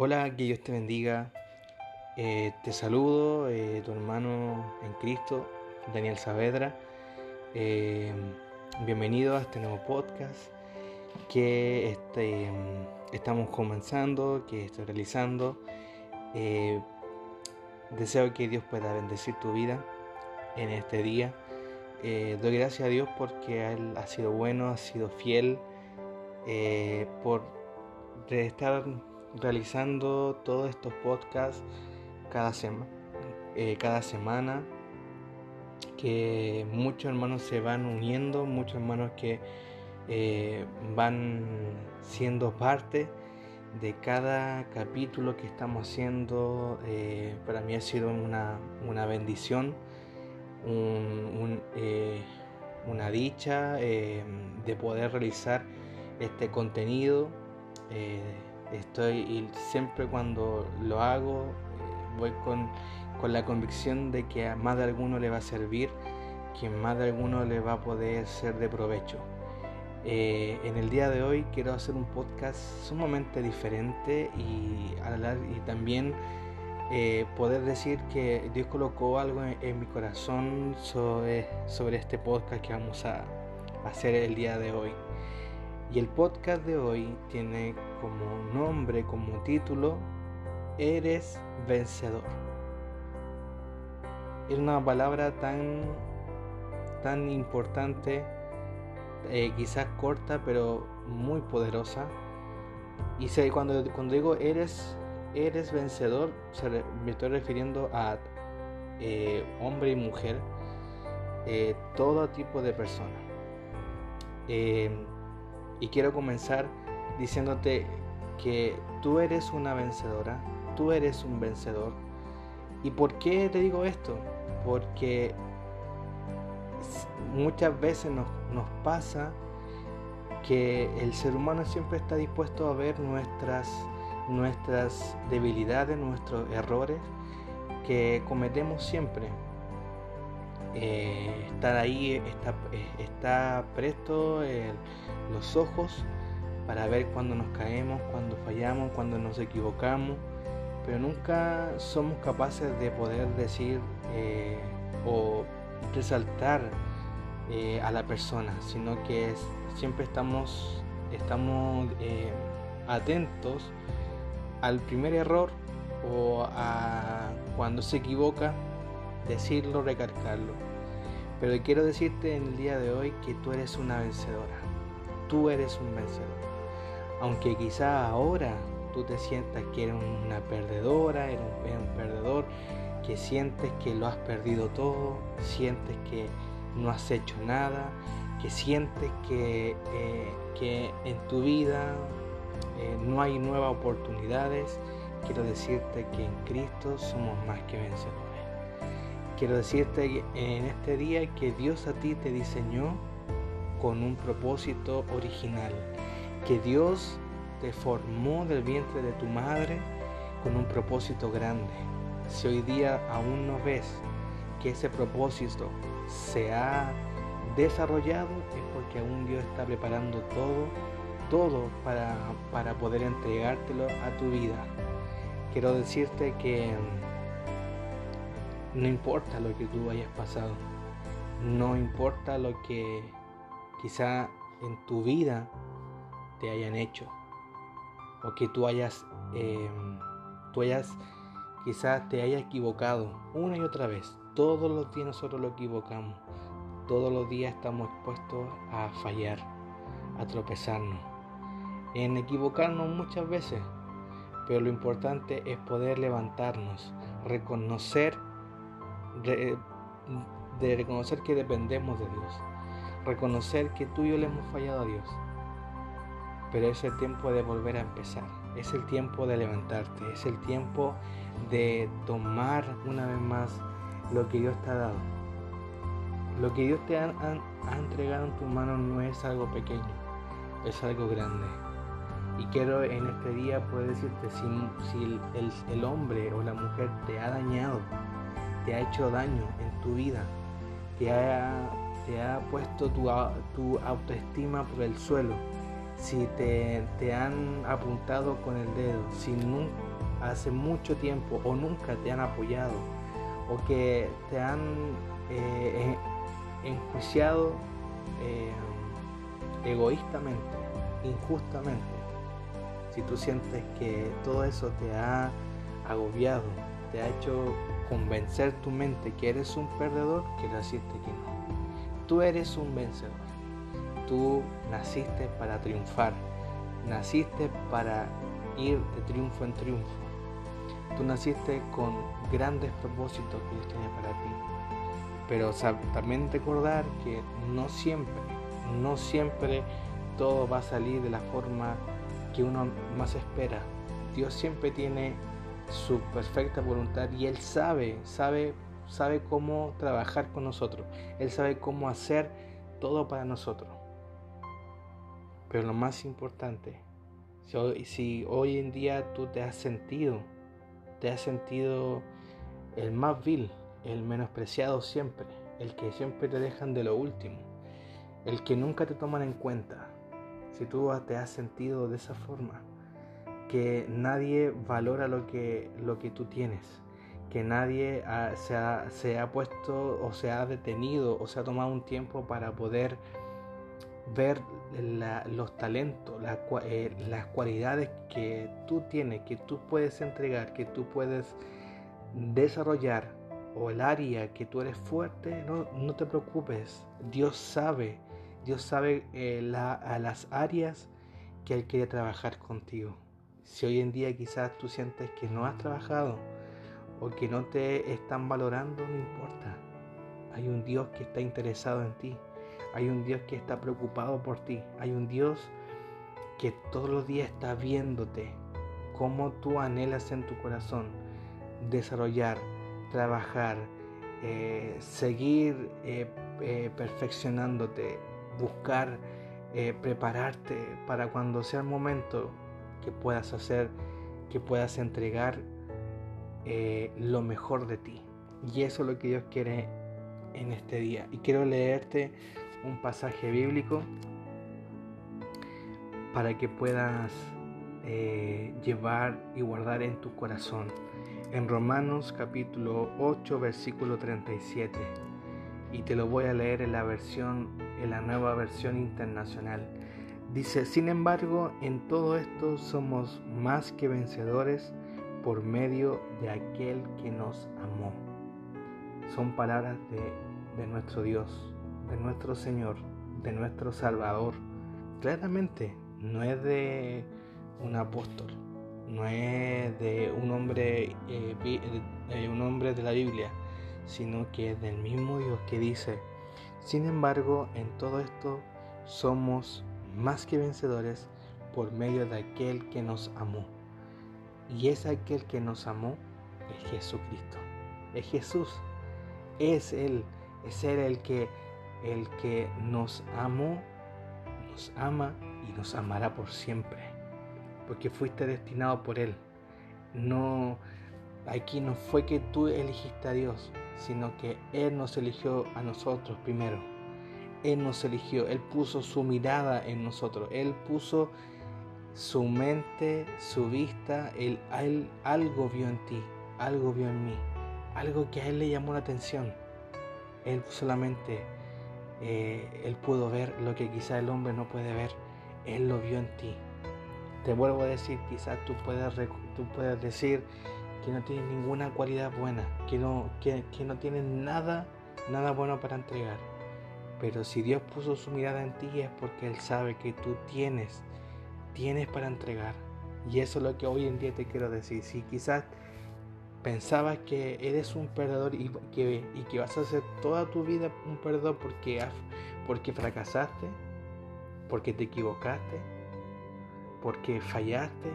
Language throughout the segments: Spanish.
Hola, que Dios te bendiga. Eh, te saludo, eh, tu hermano en Cristo, Daniel Saavedra. Eh, bienvenido a este nuevo podcast que este, estamos comenzando, que estoy realizando. deseo que Dios pueda bendecir tu vida en este día. doy gracias a Dios porque Él ha sido bueno, ha sido fiel, por estar realizando todos estos podcasts cada, eh, cada semana, que muchos hermanos se van uniendo, muchos hermanos que eh, van siendo parte de cada capítulo que estamos haciendo. Eh, para mí ha sido una, bendición, una dicha de poder realizar este contenido estoy y siempre cuando lo hago eh, voy con, la convicción de que a más de alguno le va a servir, que más de alguno le va a poder ser de provecho. Eh, en el día de hoy quiero hacer un podcast sumamente diferente y, y también eh, poder decir que Dios colocó algo en, mi corazón sobre, sobre, este podcast que vamos a hacer el día de hoy. Y el podcast de hoy tiene como nombre, como título, Eres vencedor. Es una palabra tan, tan importante, eh, quizás corta, pero muy poderosa. Y cuando, digo eres, eres vencedor, me estoy refiriendo a eh, hombre y mujer, eh, todo tipo de personas. Y quiero comenzar diciéndote que tú eres una vencedora, tú eres un vencedor. ¿Y por qué te digo esto? Porque muchas veces nos, pasa que el ser humano siempre está dispuesto a ver nuestras, nuestras debilidades, nuestros errores que cometemos siempre. Eh, estar ahí está, eh, está presto los ojos para ver cuando nos caemos, cuando fallamos, cuando nos equivocamos, pero nunca somos capaces de poder decir eh, o resaltar a la persona, sino que siempre estamos, estamos atentos al primer error o a cuando se equivoca decirlo, recalcarlo. Pero quiero decirte en el día de hoy que tú eres una vencedora. Tú eres un vencedor. Aunque quizá ahora tú te sientas que eres una perdedora, eres un, perdedor, que sientes que lo has perdido todo, sientes que no has hecho nada, que sientes que, eh, que en tu vida eh, no hay nuevas oportunidades, quiero decirte que en Cristo somos más que vencedores. Quiero decirte en este día que Dios a ti te diseñó con un propósito original, que Dios te formó del vientre de tu madre con un propósito grande. Si hoy día aún no ves que ese propósito se ha desarrollado, es porque aún Dios está preparando todo, todo para, para poder entregártelo a tu vida. Quiero decirte que no importa lo que tú hayas pasado, no importa lo que quizá en tu vida te hayan hecho, o que tú hayas, em, tú hayas, quizás te hayas equivocado una y otra vez. Todos los días nosotros lo equivocamos. Todos los días estamos expuestos a fallar, a tropezarnos, en equivocarnos muchas veces. Pero lo importante es poder levantarnos, reconocer de reconocer que dependemos de Dios, reconocer que tú y yo le hemos fallado a Dios. Pero es el tiempo de volver a empezar, es el tiempo de levantarte, es el tiempo de tomar una vez más lo que Dios te ha dado. Lo que Dios te ha, entregado en tus manos no es algo pequeño, es algo grande. Y quiero en este día poder decirte, si, el, el hombre o la mujer te ha dañado, te ha hecho daño en tu vida, te ha, te ha puesto tu, tu, autoestima por el suelo, si te, te, han apuntado con el dedo, si, hace mucho tiempo o nunca te han apoyado o que te han eh, enjuiciado eh, egoístamente, injustamente, si tú sientes que todo eso te ha agobiado, te ha hecho convencer tu mente que eres un perdedor, quiero decirte que no. Tú eres un vencedor. Tú naciste para triunfar. Naciste para ir de triunfo en triunfo. Tú naciste con grandes propósitos que Dios tiene para ti. Pero también recordar que no siempre, no siempre todo va a salir de la forma que uno más espera. Dios siempre tiene su perfecta voluntad y Él sabe, sabe, sabe cómo trabajar con nosotros. Él sabe cómo hacer todo para nosotros. Pero lo más importante, si si hoy en día tú te has sentido, te has sentido el más vil, el menospreciado siempre, el que siempre te dejan de lo último, el que nunca te toman en cuenta, si tú te has sentido de esa forma, que nadie valora lo que, lo que tú tienes, que nadie se, ha, se, ha, puesto o se ha detenido o se ha tomado un tiempo para poder ver los talentos, eh, las cualidades que tú tienes, que tú puedes entregar, que tú puedes desarrollar o el área que tú eres fuerte, no, no te preocupes, Dios sabe, Dios sabe eh, a las áreas que Él quiere trabajar contigo. Si hoy en día quizás tú sientes que no has trabajado o que no te están valorando, no importa. Hay un Dios que está interesado en ti. Hay un Dios que está preocupado por ti. Hay un Dios que todos los días está viéndote cómo tú anhelas en tu corazón desarrollar, trabajar, eh, seguir eh, eh, perfeccionándote, buscar prepararte para cuando sea el momento que puedas hacer, que puedas entregar eh, lo mejor de ti. Y eso es lo que Dios quiere en este día. Y quiero leerte un pasaje bíblico para que puedas eh, llevar y guardar en tu corazón. En Romanos capítulo 8 versículo 37. Y te lo voy a leer en la versión, en la nueva versión internacional. Dice, sin embargo, en todo esto somos más que vencedores por medio de aquel que nos amó. Son palabras de, nuestro Dios, de nuestro Señor, de nuestro Salvador. Claramente, no es de un apóstol, no es de un hombre, eh, un hombre de la Biblia, sino que es del mismo Dios que dice, sin embargo, en todo esto somos más que vencedores por medio de aquel que nos amó. Y es aquel que nos amó, es Jesucristo. Es Jesús. Es Él. Es Él el que, el que nos amó, nos ama y nos amará por siempre. Porque fuiste destinado por Él. No, aquí no fue que tú elegiste a Dios, sino que Él nos eligió a nosotros primero él nos eligió, Él puso su mirada en nosotros, Él puso su mente, su vista, él, algo vio en ti, algo vio en mí, algo que a Él le llamó la atención. Él solamente, eh, Él pudo ver lo que quizá el hombre no puede ver, Él lo vio en ti. Te vuelvo a decir, quizás tú puedes, tú puedes decir que no tienes ninguna cualidad buena, que no, que, que no tienes nada, nada bueno para entregar pero si Dios puso su mirada en ti es porque Él sabe que tú tienes, tienes para entregar. Y eso es lo que hoy en día te quiero decir. Si quizás pensabas que eres un perdedor y que, y que vas a hacer toda tu vida un perdedor porque, porque fracasaste, porque te equivocaste, porque fallaste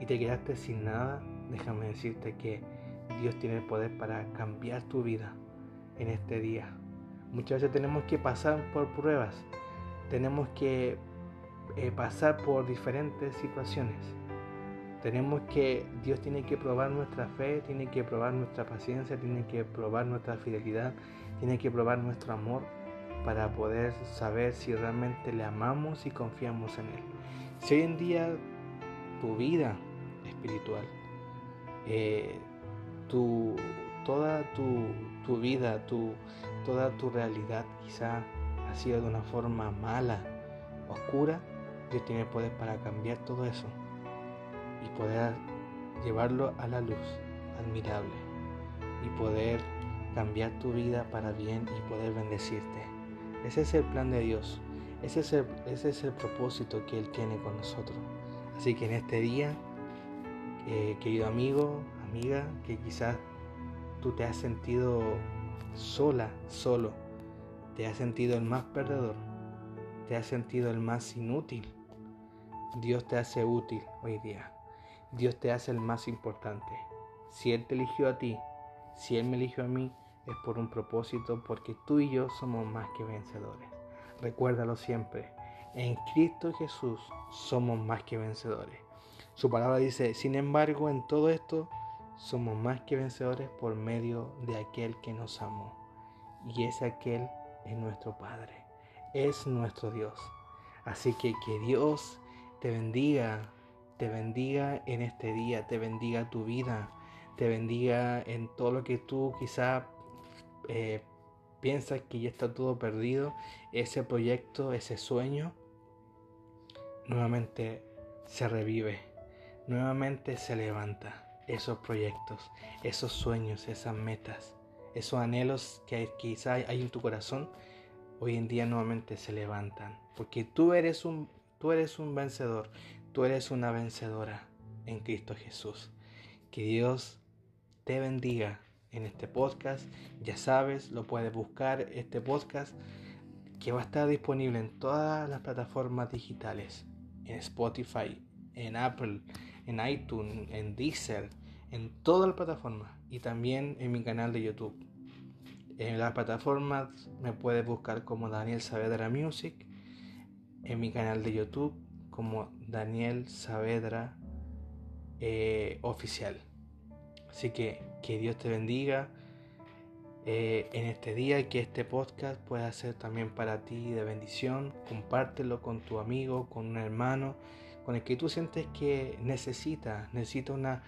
y te quedaste sin nada, déjame decirte que Dios tiene el poder para cambiar tu vida en este día. Muchas veces tenemos que pasar por pruebas, tenemos que eh, pasar por diferentes situaciones. Tenemos que, Dios tiene que probar nuestra fe, tiene que probar nuestra paciencia, tiene que probar nuestra fidelidad, tiene que probar nuestro amor para poder saber si realmente le amamos y confiamos en Él. Si hoy en día tu vida espiritual eh, tu, toda tu, vida, tu, toda tu realidad quizá ha sido de una forma mala, oscura, Dios tiene poder para cambiar todo eso y poder llevarlo a la luz admirable y poder cambiar tu vida para bien y poder bendecirte. Ese es el plan de Dios. Ese es el, ese es el propósito que Él tiene con nosotros. Así que en este día, eh, querido amigo, amiga, que quizás tú te has sentido sola, solo, te has sentido el más perdedor, te has sentido el más inútil, Dios te hace útil hoy día. Dios te hace el más importante. Si Él te eligió a ti, si Él me eligió a mí, es por un propósito, porque tú y yo somos más que vencedores. Recuérdalo siempre, en Cristo Jesús somos más que vencedores. Su palabra dice, sin embargo, en todo esto somos más que vencedores por medio de aquel que nos amó. Y ese aquel es nuestro Padre, es nuestro Dios. Así que que Dios te bendiga, te bendiga en este día, te bendiga tu vida, te bendiga en todo lo que tú quizá eh, piensas que ya está todo perdido, ese proyecto, ese sueño, nuevamente se revive, nuevamente se levanta esos proyectos, esos sueños, esas metas, esos anhelos que quizá hay en tu corazón, hoy en día nuevamente se levantan, porque tú eres un Tú eres un vencedor, tú eres una vencedora en Cristo Jesús. Que Dios te bendiga en este podcast. Ya sabes, lo puedes buscar este podcast que va a estar disponible en todas las plataformas digitales, en Spotify, en Apple, en iTunes, en Deezer, en todas las plataformas y también en mi canal de YouTube. En las plataformas me puedes buscar como Daniel Saavedra Music en mi canal de YouTube como Daniel Saavedra eh, Oficial. Así que que Dios te bendiga eh, en este día y que este podcast pueda ser también para ti de bendición. Compártelo con tu amigo, con un hermano, con el que tú sientes que necesita, necesita una,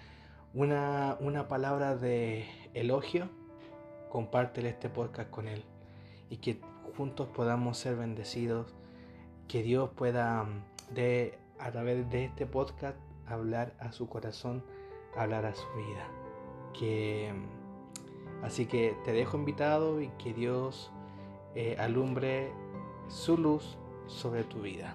una, una palabra de elogio. Compártele este podcast con él y que juntos podamos ser bendecidos que Dios pueda mm, de, a través de este podcast hablar a su corazón, hablar a su vida. Que, mm, así que te dejo invitado y que Dios eh, alumbre su luz sobre tu vida.